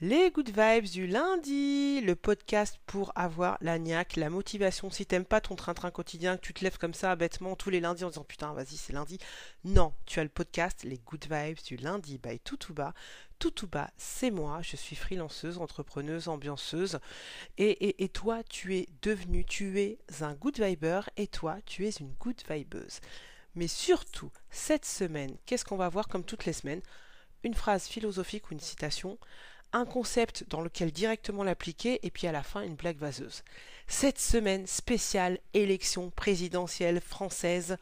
Les Good Vibes du lundi, le podcast pour avoir la niaque, la motivation. Si t'aimes pas ton train-train quotidien, que tu te lèves comme ça bêtement tous les lundis en disant putain, vas-y, c'est lundi. Non, tu as le podcast Les Good Vibes du lundi by Toutouba. Toutouba, c'est moi, je suis freelanceuse, entrepreneuse, ambianceuse. Et, et, et toi, tu es devenu, tu es un good viber et toi, tu es une good vibeuse. Mais surtout, cette semaine, qu'est-ce qu'on va voir comme toutes les semaines? Une phrase philosophique ou une citation un concept dans lequel directement l'appliquer et puis à la fin une blague vaseuse. Cette semaine spéciale élection présidentielle française,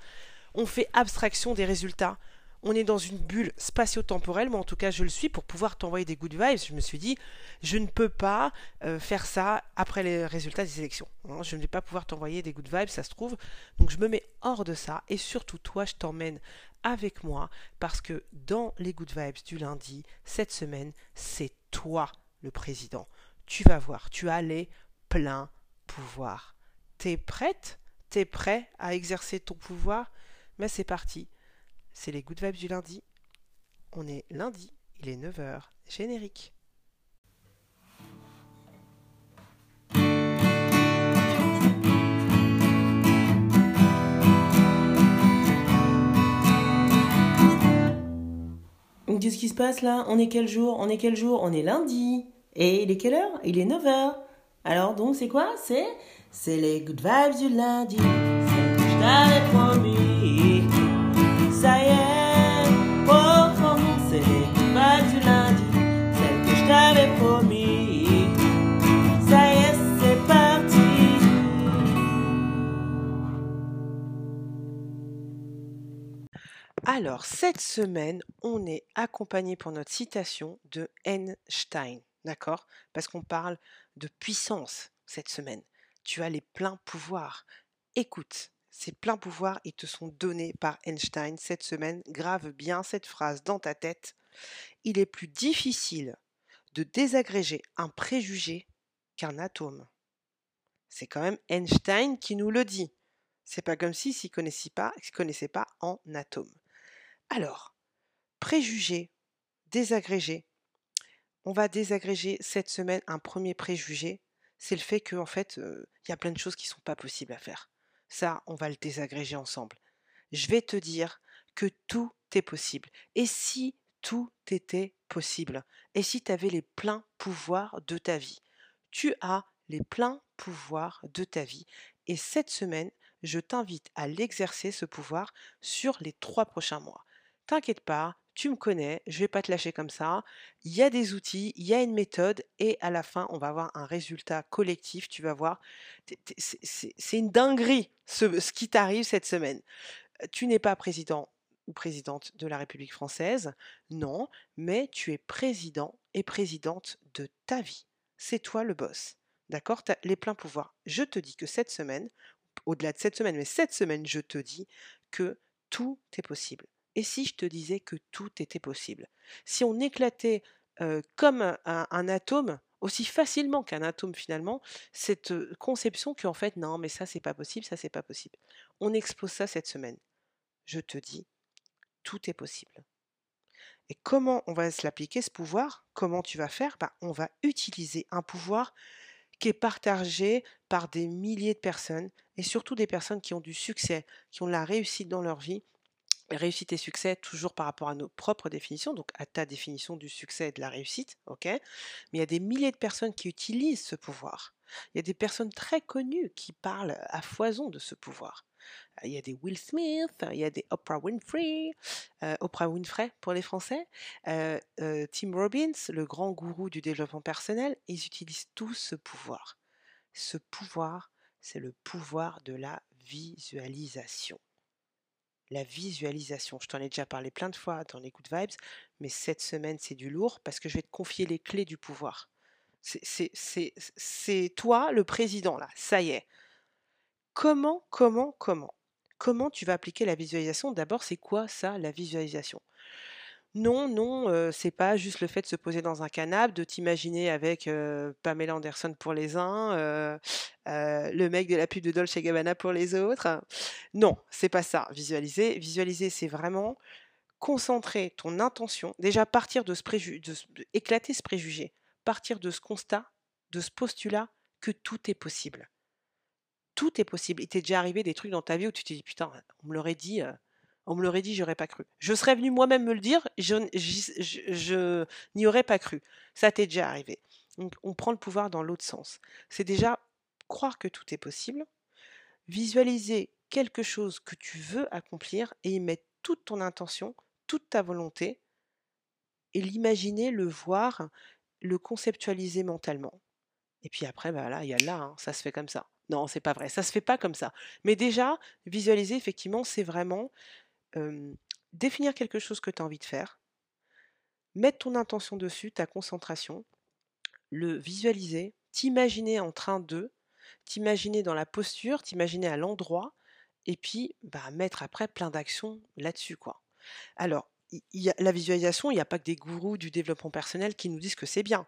on fait abstraction des résultats. On est dans une bulle spatio-temporelle, mais en tout cas je le suis pour pouvoir t'envoyer des good vibes. Je me suis dit, je ne peux pas euh, faire ça après les résultats des élections. Hein. je ne vais pas pouvoir t'envoyer des good vibes, ça se trouve. Donc je me mets hors de ça et surtout toi, je t'emmène avec moi parce que dans les good vibes du lundi, cette semaine, c'est toi le président. Tu vas voir, tu as les pleins pouvoirs. T'es prête? T'es prêt à exercer ton pouvoir? Mais c'est parti. C'est les good vibes du lundi. On est lundi, il est 9h. Générique. Qu'est-ce qui se passe là? On est quel jour? On est quel jour? On est lundi. Et il est quelle heure? Il est 9h. Alors donc c'est quoi? C'est c'est les good vibes du lundi. Ça y est. Alors, cette semaine, on est accompagné pour notre citation de Einstein, d'accord? Parce qu'on parle de puissance cette semaine. Tu as les pleins pouvoirs. Écoute, ces pleins pouvoirs, ils te sont donnés par Einstein cette semaine. Grave bien cette phrase dans ta tête. Il est plus difficile de désagréger un préjugé qu'un atome. C'est quand même Einstein qui nous le dit. C'est pas comme s'il s'y connaissait pas, connaissait pas en atome. Alors, préjugé, désagrégé. On va désagréger cette semaine un premier préjugé, c'est le fait qu'en fait, il y a plein de choses qui ne sont pas possibles à faire. Ça, on va le désagréger ensemble. Je vais te dire que tout est possible. Et si tout était possible? Et si tu avais les pleins pouvoirs de ta vie? Tu as les pleins pouvoirs de ta vie. Et cette semaine, je t'invite à l'exercer, ce pouvoir, sur les trois prochains mois. T'inquiète pas, tu me connais, je vais pas te lâcher comme ça. Il y a des outils, il y a une méthode, et à la fin, on va avoir un résultat collectif. Tu vas voir, c'est une dinguerie ce, ce qui t'arrive cette semaine. Tu n'es pas président ou présidente de la République française, non, mais tu es président et présidente de ta vie. C'est toi le boss. D'accord? Les pleins pouvoirs. Je te dis que cette semaine, au-delà de cette semaine, mais cette semaine, je te dis que tout est possible. Et si je te disais que tout était possible? Si on éclatait comme un, atome, aussi facilement qu'un atome finalement, cette conception qu'en fait, non, mais ça, c'est pas possible, ça, c'est pas possible. On expose ça cette semaine. Je te dis, tout est possible. Et comment on va se l'appliquer, ce pouvoir? Comment tu vas faire? Bah, On va utiliser un pouvoir qui est partagé par des milliers de personnes, et surtout des personnes qui ont du succès, qui ont de la réussite dans leur vie, réussite et succès toujours par rapport à nos propres définitions, donc à ta définition du succès et de la réussite, ok Mais il y a des milliers de personnes qui utilisent ce pouvoir. Il y a des personnes très connues qui parlent à foison de ce pouvoir. Il y a des Will Smith, il y a des Oprah Winfrey, euh, Oprah Winfrey pour les Français, euh, euh, Tim Robbins, le grand gourou du développement personnel, ils utilisent tous ce pouvoir. Ce pouvoir, c'est le pouvoir de la visualisation la visualisation. Je t'en ai déjà parlé plein de fois dans les Good Vibes, mais cette semaine, c'est du lourd parce que je vais te confier les clés du pouvoir. C'est toi le président, là, ça y est. Comment, comment, comment Comment tu vas appliquer la visualisation? D'abord, c'est quoi ça, la visualisation? Non, non, c'est pas juste le fait de se poser dans un canapé, de t'imaginer avec Pamela Anderson pour les uns, le mec de la pub de Dolce Gabbana pour les autres. Non, c'est pas ça. Visualiser, visualiser, c'est vraiment concentrer ton intention, déjà partir de ce préjugé, éclater ce préjugé. partir de ce constat, de ce postulat que tout est possible. Tout est possible. Il t'est déjà arrivé des trucs dans ta vie où tu te dis putain, on me l'aurait dit, on me l'aurait dit, j'aurais pas cru. Je serais venu moi-même me le dire, je, n'y aurais pas cru. Ça t'est déjà arrivé. Donc, on prend le pouvoir dans l'autre sens. C'est déjà croire que tout est possible, visualiser quelque chose que tu veux accomplir et y mettre toute ton intention, toute ta volonté, et l'imaginer, le voir, le conceptualiser mentalement. Et puis après, bah là, il y a là, hein, ça se fait comme ça. Non, c'est pas vrai, ça se fait pas comme ça. Mais déjà, visualiser, effectivement, c'est vraiment définir quelque chose que tu as envie de faire, mettre ton intention dessus, ta concentration, le visualiser, t'imaginer en train de, t'imaginer dans la posture, t'imaginer à l'endroit, et puis bah, mettre après plein d'actions là-dessus. Alors, la visualisation, il n'y a pas que des gourous du développement personnel qui nous disent que c'est bien.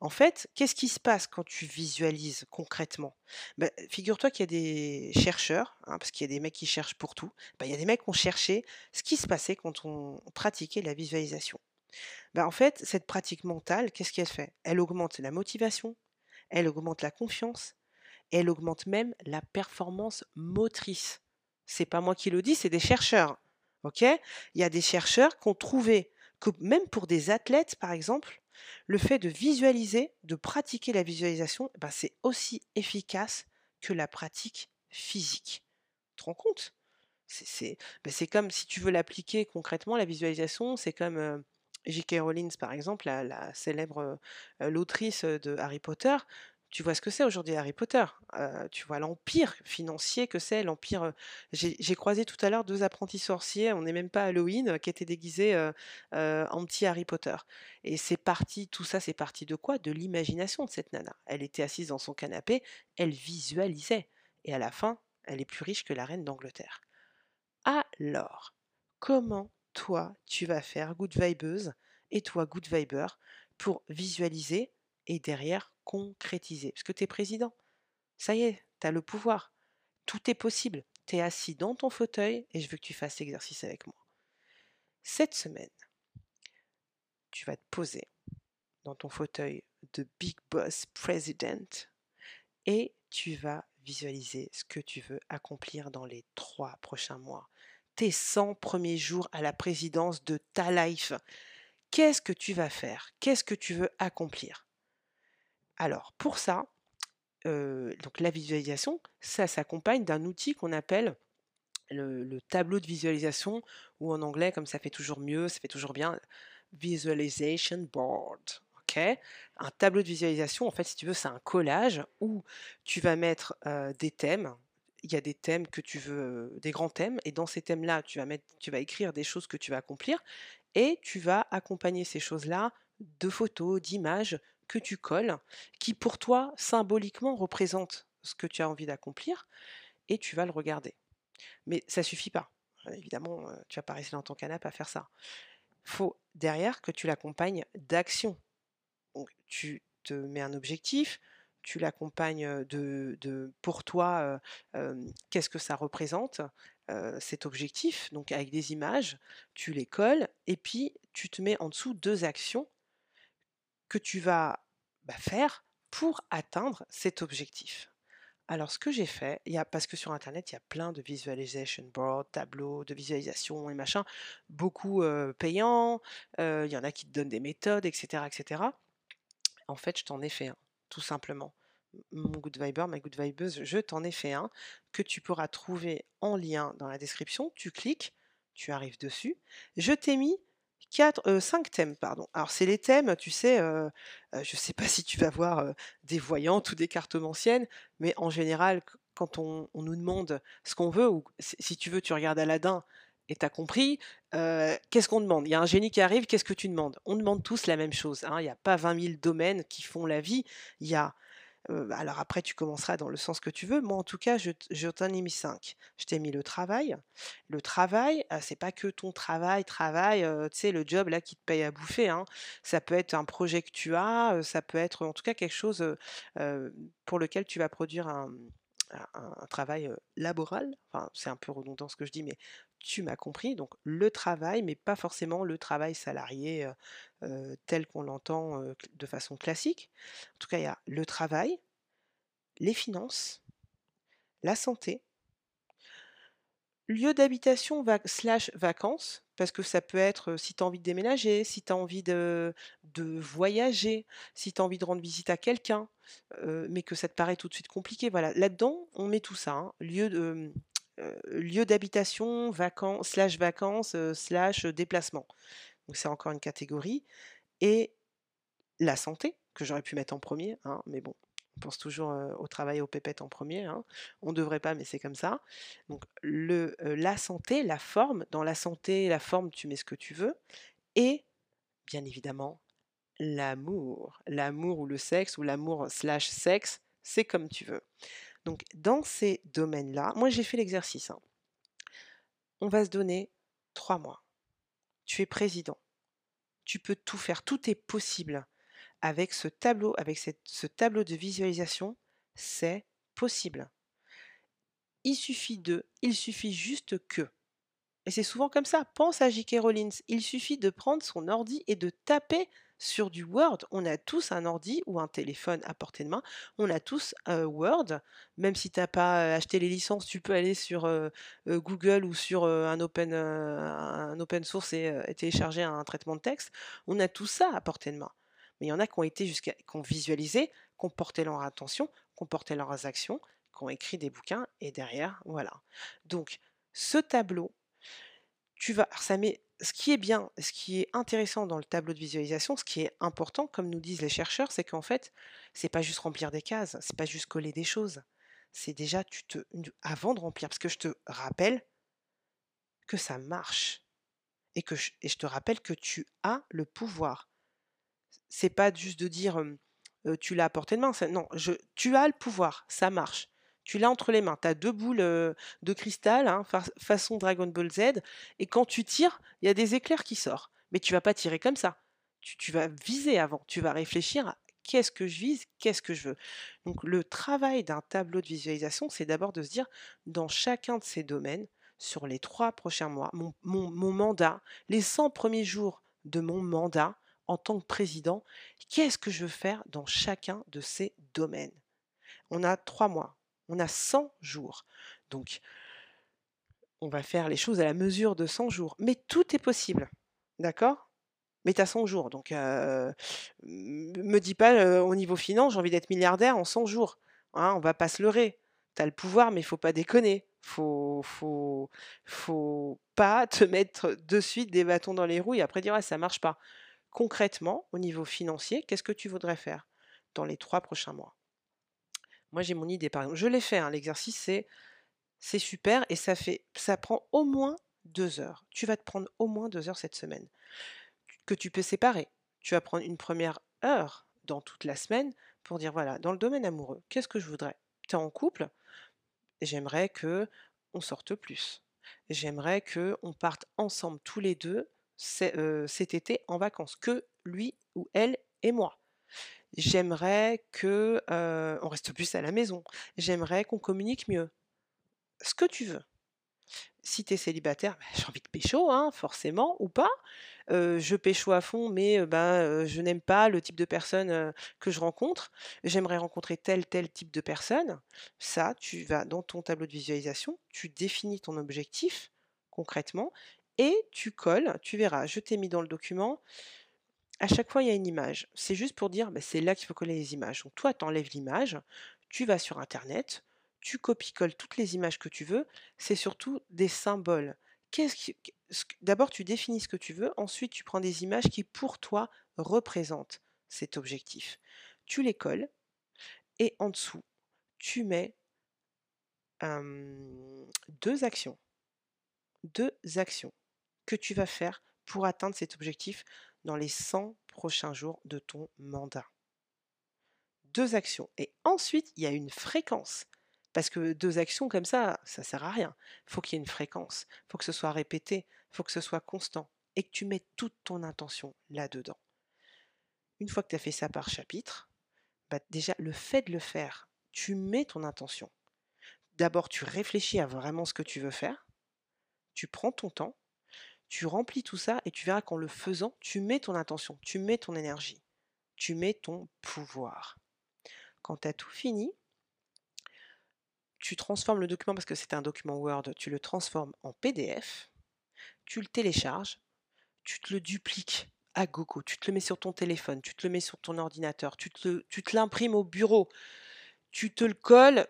En fait, qu'est-ce qui se passe quand tu visualises concrètement? Bah, Figure-toi qu'il y a des chercheurs, hein, parce qu'il y a des mecs qui cherchent pour tout, bah, il y a des mecs qui ont cherché ce qui se passait quand on pratiquait la visualisation. Bah, en fait, cette pratique mentale, qu'est-ce qu'elle fait? Elle augmente la motivation, elle augmente la confiance, elle augmente même la performance motrice. C'est pas moi qui le dis, c'est des chercheurs. Il y a des chercheurs qui ont trouvé que même pour des athlètes, par exemple, le fait de visualiser, de pratiquer la visualisation, ben c'est aussi efficace que la pratique physique. Tu te rends compte? C'est, ben comme si tu veux l'appliquer concrètement, la visualisation, c'est comme euh, J.K. Rowling, par exemple, la, célèbre euh, l'autrice de Harry Potter tu vois ce que c'est aujourd'hui Harry Potter. tu vois l'empire financier que c'est, l'empire. J'ai croisé tout à l'heure deux apprentis sorciers, on n'est même pas Halloween, qui étaient déguisés en petit Harry Potter. Et c'est parti, tout ça, c'est parti de quoi? De l'imagination de cette nana. Elle était assise dans son canapé, elle visualisait. Et à la fin, elle est plus riche que la reine d'Angleterre. Alors, comment toi, tu vas faire good vibeuse et toi, good viber, pour visualiser et derrière concrétiser. Parce que tu es président. Ça y est, tu as le pouvoir. Tout est possible. Tu es assis dans ton fauteuil et je veux que tu fasses l'exercice avec moi. Cette semaine, tu vas te poser dans ton fauteuil de Big Boss President et tu vas visualiser ce que tu veux accomplir dans les trois prochains mois. Tes 100 premiers jours à la présidence de ta life. Qu'est-ce que tu vas faire? Qu'est-ce que tu veux accomplir? Alors, pour ça, donc la visualisation, ça s'accompagne d'un outil qu'on appelle le, tableau de visualisation, ou en anglais, comme ça fait toujours mieux, ça fait toujours bien, Visualization Board. un tableau de visualisation, en fait, si tu veux, c'est un collage où tu vas mettre des thèmes. Il y a des thèmes que tu veux, des grands thèmes, et dans ces thèmes-là, tu vas écrire des choses que tu vas accomplir, et tu vas accompagner ces choses-là de photos, d'images que tu colles, qui pour toi symboliquement représente ce que tu as envie d'accomplir, et tu vas le regarder. Mais ça suffit pas. Évidemment, tu vas pas rester dans ton canapé à faire ça. Faut derrière que tu l'accompagnes d'actions. Donc tu te mets un objectif, tu l'accompagnes de, de, pour toi, qu'est-ce que ça représente, cet objectif, donc avec des images, tu les colles, et puis tu te mets en dessous deux actions que tu vas bah, faire pour atteindre cet objectif. Alors, ce que j'ai fait, parce que sur Internet, il y a plein de visualization boards, tableaux de visualisation et machin, beaucoup payants, il y en a qui te donnent des méthodes, etc., etc. En fait, je t'en ai fait un, tout simplement. Mon Good Viber, ma Good Vibeuse, je t'en ai fait un que tu pourras trouver en lien dans la description. Tu cliques, tu arrives dessus. Je t'ai mis quatre, cinq thèmes, pardon. Alors c'est les thèmes, tu sais, je ne sais pas si tu vas voir des voyantes ou des cartomanciennes, mais en général, quand on, nous demande ce qu'on veut, ou si tu veux, tu regardes Aladdin et tu as compris, qu'est-ce qu'on demande? Il y a un génie qui arrive, qu'est-ce que tu demandes? On demande tous la même chose. Hein. Il n'y a pas 20 000 domaines qui font la vie. Il y a alors après, tu commenceras dans le sens que tu veux. Moi, en tout cas, je, t'en ai mis cinq. Je t'ai mis le travail. Le travail, c'est pas que ton travail, travail, tu sais, le job là qui te paye à bouffer. Hein. Ça peut être un projet que tu as, ça peut être en tout cas quelque chose pour lequel tu vas produire un, travail laboral. Enfin, c'est un peu redondant ce que je dis, mais tu m'as compris, donc le travail, mais pas forcément le travail salarié tel qu'on l'entend de façon classique. En tout cas, il y a le travail, les finances, la santé, lieu d'habitation slash vacances, parce que ça peut être si tu as envie de déménager, si tu as envie de, de voyager, si tu as envie de rendre visite à quelqu'un, mais que ça te paraît tout de suite compliqué. Voilà, là-dedans, on met tout ça. Hein. lieu de, lieu d'habitation, vacances, slash. Donc c'est encore une catégorie. Et la santé, que j'aurais pu mettre en premier, hein, mais bon, on pense toujours au travail aux pépettes en premier. Hein. On ne devrait pas, mais c'est comme ça. Donc la santé, la forme, dans la santé, la forme, tu mets ce que tu veux. Et bien évidemment, l'amour. L'amour ou le sexe, ou l'amour slash sexe, c'est comme tu veux. Donc dans ces domaines-là, moi j'ai fait l'exercice. Hein. On va se donner trois mois. Tu es président. Tu peux tout faire. Tout est possible. Avec ce tableau, avec ce tableau de visualisation, c'est possible. Il suffit de, il suffit juste que. Et c'est souvent comme ça. Pense à J.K. Rollins. Il suffit de prendre son ordi et de taper sur du Word. On a tous un ordi ou un téléphone à portée de main. On a tous Word. Même si tu n'as pas acheté les licences, tu peux aller sur Google ou sur un, open, source et, télécharger un traitement de texte. On a tout ça à portée de main. Mais il y en a qui ont été jusqu'à, qui ont visualisé, qui ont porté leur attention, qui ont porté leurs actions, qui ont écrit des bouquins et derrière, voilà. Donc, ce tableau, tu vas, ça met ce qui est bien, ce qui est intéressant dans le tableau de visualisation, ce qui est important, comme nous disent les chercheurs, c'est qu'en fait, c'est pas juste remplir des cases, c'est pas juste coller des choses. C'est déjà, tu te, avant de remplir, parce que je te rappelle que ça marche. Et je, et je te rappelle que tu as le pouvoir. C'est pas juste de dire tu l'as à portée de main. Non, tu as le pouvoir, ça marche. Tu l'as entre les mains. Tu as deux boules de cristal, hein, façon Dragon Ball Z, et quand tu tires, il y a des éclairs qui sortent. Mais tu vas pas tirer comme ça. Tu, vas viser avant. Tu vas réfléchir à qu'est-ce que je vise, qu'est-ce que je veux. Donc le travail d'un tableau de visualisation, c'est d'abord de se dire, dans chacun de ces domaines, sur les trois prochains mois, mon, mon mandat, les 100 premiers jours de mon mandat en tant que président, qu'est-ce que je veux faire dans chacun de ces domaines? On a trois mois on a 100 jours. Donc, on va faire les choses à la mesure de 100 jours. Mais tout est possible. D'accord? Mais tu as 100 jours. Donc, euh, me dis pas au niveau finance, j'ai envie d'être milliardaire en 100 jours. Hein, on va pas se leurrer. Tu as le pouvoir, mais il faut pas déconner. Faut, faut, faut pas te mettre de suite des bâtons dans les roues et après dire ça marche pas. Concrètement, au niveau financier, qu'est-ce que tu voudrais faire dans les trois prochains mois? Moi, j'ai mon idée, par exemple. Je l'ai fait, hein, l'exercice, c'est, c'est super et ça, fait, ça prend au moins deux heures. Tu vas te prendre au moins deux heures cette semaine que tu peux séparer. Tu vas prendre une première heure dans toute la semaine pour dire voilà, dans le domaine amoureux, qu'est-ce que je voudrais? Tu es en couple J'aimerais que on sorte plus. J'aimerais que on parte ensemble tous les deux cet été en vacances, que lui ou elle et moi. J'aimerais que on reste plus à la maison. J'aimerais qu'on communique mieux. Ce que tu veux. Si tu es célibataire, bah, j'ai envie de pécho, hein, forcément, ou pas. je pécho à fond, mais ben, je n'aime pas le type de personne que je rencontre. J'aimerais rencontrer tel, tel type de personne. Ça, tu vas dans ton tableau de visualisation, tu définis ton objectif concrètement et tu colles, tu verras, je t'ai mis dans le document à chaque fois, il y a une image. C'est juste pour dire, bah, c'est là qu'il faut coller les images. Donc toi, tu enlèves l'image, tu vas sur Internet, tu copies-colles toutes les images que tu veux. C'est surtout des symboles. D'abord, tu définis ce que tu veux. Ensuite, tu prends des images qui, pour toi, représentent cet objectif. Tu les colles. Et en dessous, tu mets deux actions. Deux actions que tu vas faire pour atteindre cet objectif dans les 100 prochains jours de ton mandat. Deux actions. Et ensuite, il y a une fréquence. Parce que deux actions comme ça, ça ne sert à rien. Il faut qu'il y ait une fréquence. Il faut que ce soit répété. Il faut que ce soit constant. Et que tu mettes toute ton intention là-dedans. Une fois que tu as fait ça par chapitre, bah déjà, le fait de le faire, tu mets ton intention. D'abord, tu réfléchis à vraiment ce que tu veux faire. Tu prends ton temps, tu remplis tout ça et tu verras qu'en le faisant, tu mets ton intention, tu mets ton énergie, tu mets ton pouvoir. Quand tu as tout fini, tu transformes le document parce que c'est un document Word, tu le transformes en PDF, tu le télécharges, tu te le dupliques à gogo, tu te le mets sur ton téléphone, tu te le mets sur ton ordinateur, tu te, l'imprimes au bureau, tu te le colles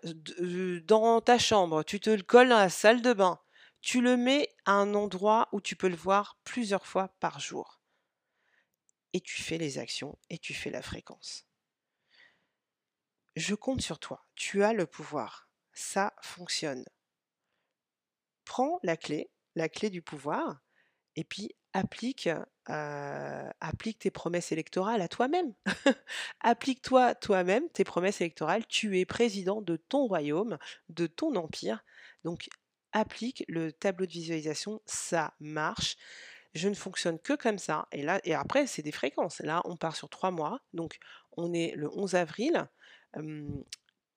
dans ta chambre, tu te le colles dans la salle de bain, tu le mets à un endroit où tu peux le voir plusieurs fois par jour. Et tu fais les actions et tu fais la fréquence. Je compte sur toi, tu as le pouvoir ça fonctionne. Prends la clé, la clé du pouvoir, et puis applique, applique tes promesses électorales à toi-même. Applique-toi toi-même tes promesses électorales. Tu es président de ton royaume, de ton empire. Donc applique le tableau de visualisation, ça marche. Je ne fonctionne que comme ça. Et là, et après, c'est des fréquences. Là, on part sur trois mois. Donc, on est le 11 avril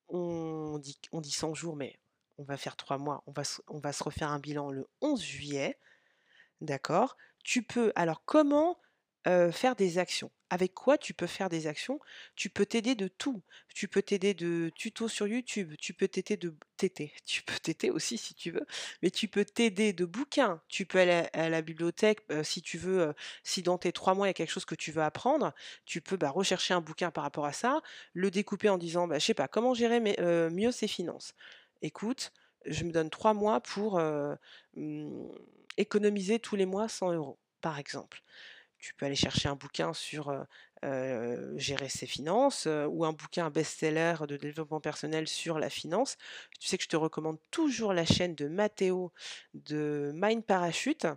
on dit, on dit 100 jours, mais on va faire 3 mois, on va, on va se refaire un bilan le 11 juillet, d'accord? Tu peux, alors comment faire des actions. Avec quoi tu peux faire des actions? Tu peux t'aider de tout. Tu peux t'aider de tutos sur YouTube, tu peux t'aider de tu peux t'aider aussi si tu veux, mais tu peux t'aider de bouquins. Tu peux aller à, la bibliothèque si tu veux, si dans tes trois mois il y a quelque chose que tu veux apprendre, tu peux bah, rechercher un bouquin par rapport à ça, le découper en disant, bah, je sais pas, comment gérer mieux ses finances. Écoute, je me donne trois mois pour mmh, économiser tous les mois 100 euros, par exemple tu peux aller chercher un bouquin sur gérer ses finances ou un bouquin best-seller de développement personnel sur la finance. Tu sais que je te recommande toujours la chaîne de Matteo de Mind Parachute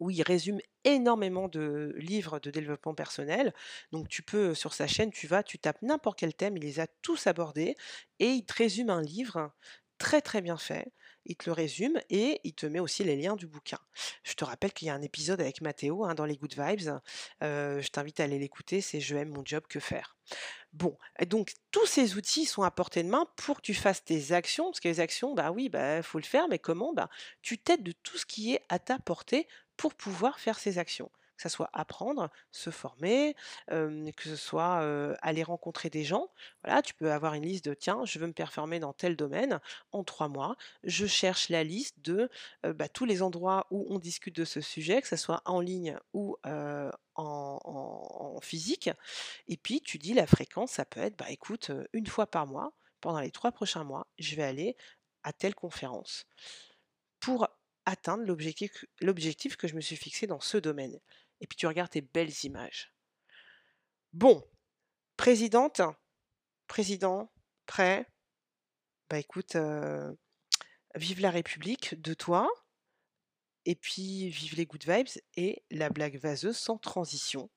où il résume énormément de livres de développement personnel. Donc tu peux, sur sa chaîne, tu vas, tu tapes n'importe quel thème, il les a tous abordés et il te résume un livre très très bien fait il te le résume et il te met aussi les liens du bouquin. Je te rappelle qu'il y a un épisode avec Mathéo hein, dans les Good Vibes. je t'invite à aller l'écouter, c'est Je aime mon job, que faire? Bon, donc tous ces outils sont à portée de main pour que tu fasses tes actions, parce que les actions, bah oui, bah faut le faire, mais comment? Bah, Tu t'aides de tout ce qui est à ta portée pour pouvoir faire ces actions que ce soit apprendre, se former, que ce soit aller rencontrer des gens. Voilà, tu peux avoir une liste de tiens, je veux me performer dans tel domaine en trois mois. Je cherche la liste de bah, tous les endroits où on discute de ce sujet, que ce soit en ligne ou en, physique. Et puis tu dis la fréquence, ça peut être, bah écoute, une fois par mois, pendant les trois prochains mois, je vais aller à telle conférence pour atteindre l'objectif que je me suis fixé dans ce domaine et puis tu regardes tes belles images. Bon, présidente, président, prêt Bah écoute, vive la République de toi, et puis vive les good vibes et la blague vaseuse sans transition.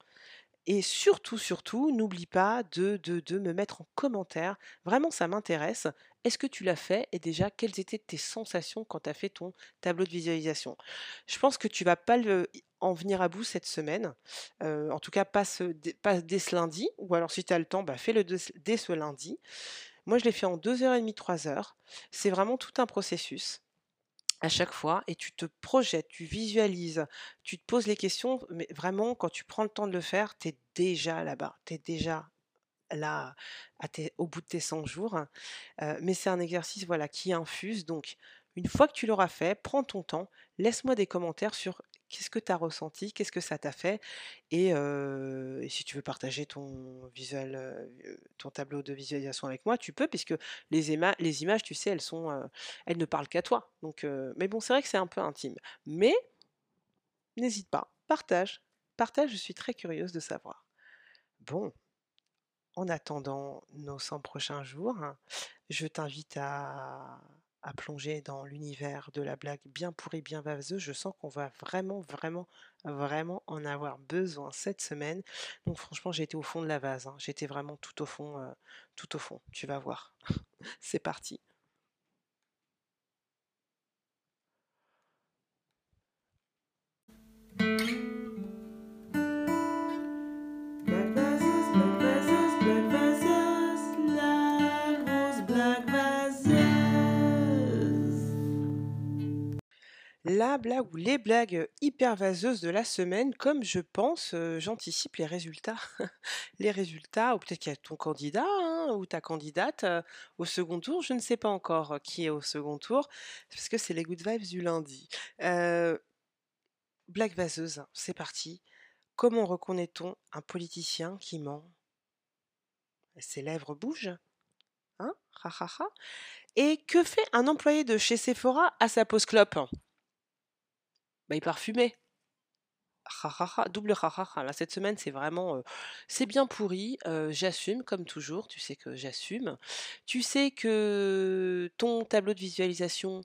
Et surtout, surtout, n'oublie pas de, de, de, me mettre en commentaire. Vraiment, ça m'intéresse. Est-ce que tu l'as fait et déjà, quelles étaient tes sensations quand tu as fait ton tableau de visualisation? Je pense que tu vas pas en venir à bout cette semaine. en tout cas, pas, dès ce lundi. Ou alors, si tu as le temps, bah, fais-le dès ce lundi. Moi, je l'ai fait en 2h30, 3h. C'est vraiment tout un processus à chaque fois et tu te projettes, tu visualises, tu te poses les questions, mais vraiment quand tu prends le temps de le faire, tu es déjà là-bas, tu es déjà là au bout de tes 100 jours. mais c'est un exercice voilà, qui infuse. Donc, une fois que tu l'auras fait, prends ton temps, laisse-moi des commentaires sur qu'est-ce que tu as ressenti, qu'est-ce que ça t'a fait, et, si tu veux partager ton ton tableau de visualisation avec moi, tu peux, puisque les, images, tu sais, elles sont, elles ne parlent qu'à toi. Donc, mais bon, c'est vrai que c'est un peu intime. Mais n'hésite pas, partage, partage. Je suis très curieuse de savoir. Bon, en attendant nos 100 prochains jours, je t'invite à à plonger dans l'univers de la blague bien pourrie, bien vaseuse. Je sens qu'on va vraiment, vraiment, vraiment en avoir besoin cette semaine. Donc franchement, j'étais au fond de la vase. Hein. J'étais vraiment tout au fond, euh, tout au fond. Tu vas voir. C'est parti. Ou les blagues hyper vaseuses de la semaine, comme je pense, euh, j'anticipe les résultats. les résultats, ou peut-être qu'il y a ton candidat hein, ou ta candidate euh, au second tour, je ne sais pas encore euh, qui est au second tour, parce que c'est les good vibes du lundi. blague vaseuse, c'est parti. Comment reconnaît-on un politicien qui ment? Ses lèvres bougent Hein Et que fait un employé de chez Sephora à sa pause clope? Bah, il parfumait. double ha Là, cette semaine, c'est vraiment, c'est bien pourri. j'assume, comme toujours. Tu sais que j'assume. Tu sais que ton tableau de visualisation,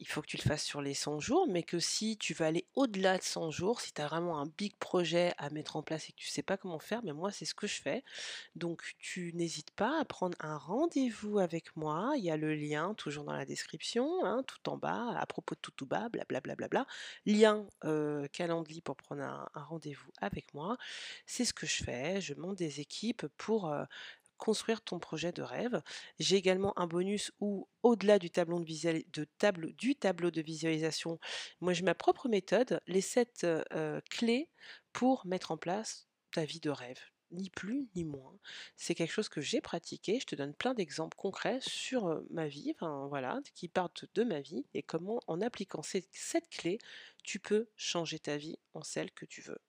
il faut que tu le fasses sur les 100 jours, mais que si tu veux aller au-delà de 100 jours, si tu as vraiment un big projet à mettre en place et que tu ne sais pas comment faire, mais moi c'est ce que je fais. Donc tu n'hésites pas à prendre un rendez-vous avec moi. Il y a le lien toujours dans la description, hein, tout en bas, à propos de tout tout bas, blablabla. Bla, bla, bla, lien euh, calendrier pour prendre un, rendez-vous avec moi. C'est ce que je fais. Je monte des équipes pour euh, construire ton projet de rêve. J'ai également un bonus où, au-delà du, tableau de, de table, du tableau de visualisation, moi j'ai ma propre méthode, les sept clés pour mettre en place ta vie de rêve. Ni plus ni moins. C'est quelque chose que j'ai pratiqué. Je te donne plein d'exemples concrets sur ma vie, voilà, qui partent de ma vie et comment, en appliquant ces sept clés, tu peux changer ta vie en celle que tu veux.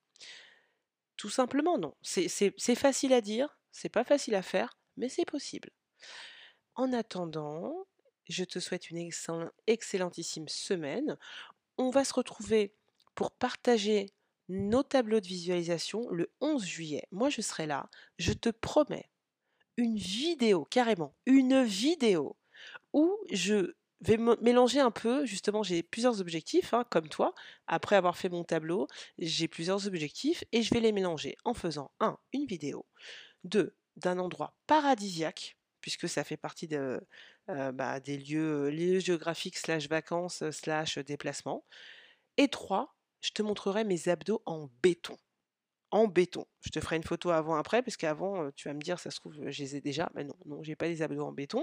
Tout simplement, non. C'est facile à dire, c'est pas facile à faire, mais c'est possible. En attendant, je te souhaite une excellentissime semaine. On va se retrouver pour partager nos tableaux de visualisation le 11 juillet. Moi, je serai là. Je te promets une vidéo, carrément, une vidéo où je vais mélanger un peu, justement, j'ai plusieurs objectifs, hein, comme toi. Après avoir fait mon tableau, j'ai plusieurs objectifs et je vais les mélanger en faisant, un, une vidéo, 2. D'un endroit paradisiaque, puisque ça fait partie de, euh, bah, des lieux, lieux géographiques slash vacances slash déplacement. Et 3. Je te montrerai mes abdos en béton. En béton. Je te ferai une photo avant-après, parce qu'avant, tu vas me dire, ça se trouve, je les ai déjà. Mais non, non, j'ai pas des abdos en béton.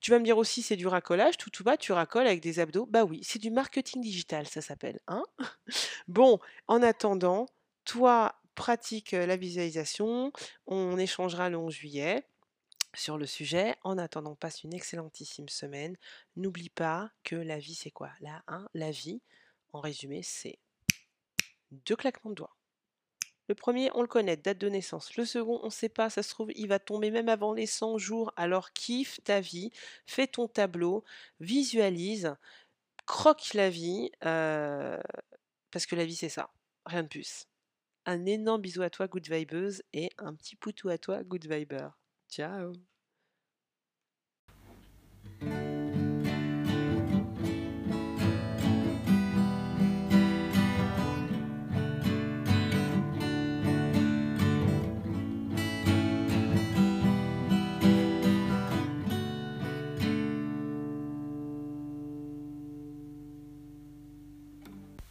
Tu vas me dire aussi, c'est du racolage. Tout tout bas, tu racoles avec des abdos. Bah oui, c'est du marketing digital, ça s'appelle. Hein bon, en attendant, toi, pratique la visualisation. On échangera le 11 juillet sur le sujet. En attendant, passe une excellentissime semaine. N'oublie pas que la vie, c'est quoi? Là, hein, la vie, en résumé, c'est deux claquements de doigts. Le premier, on le connaît, date de naissance. Le second, on ne sait pas, ça se trouve, il va tomber même avant les 100 jours. Alors kiffe ta vie, fais ton tableau, visualise, croque la vie, parce que la vie, c'est ça, rien de plus. Un énorme bisou à toi, Good Vibeuse, et un petit poutou à toi, Good Viber. Ciao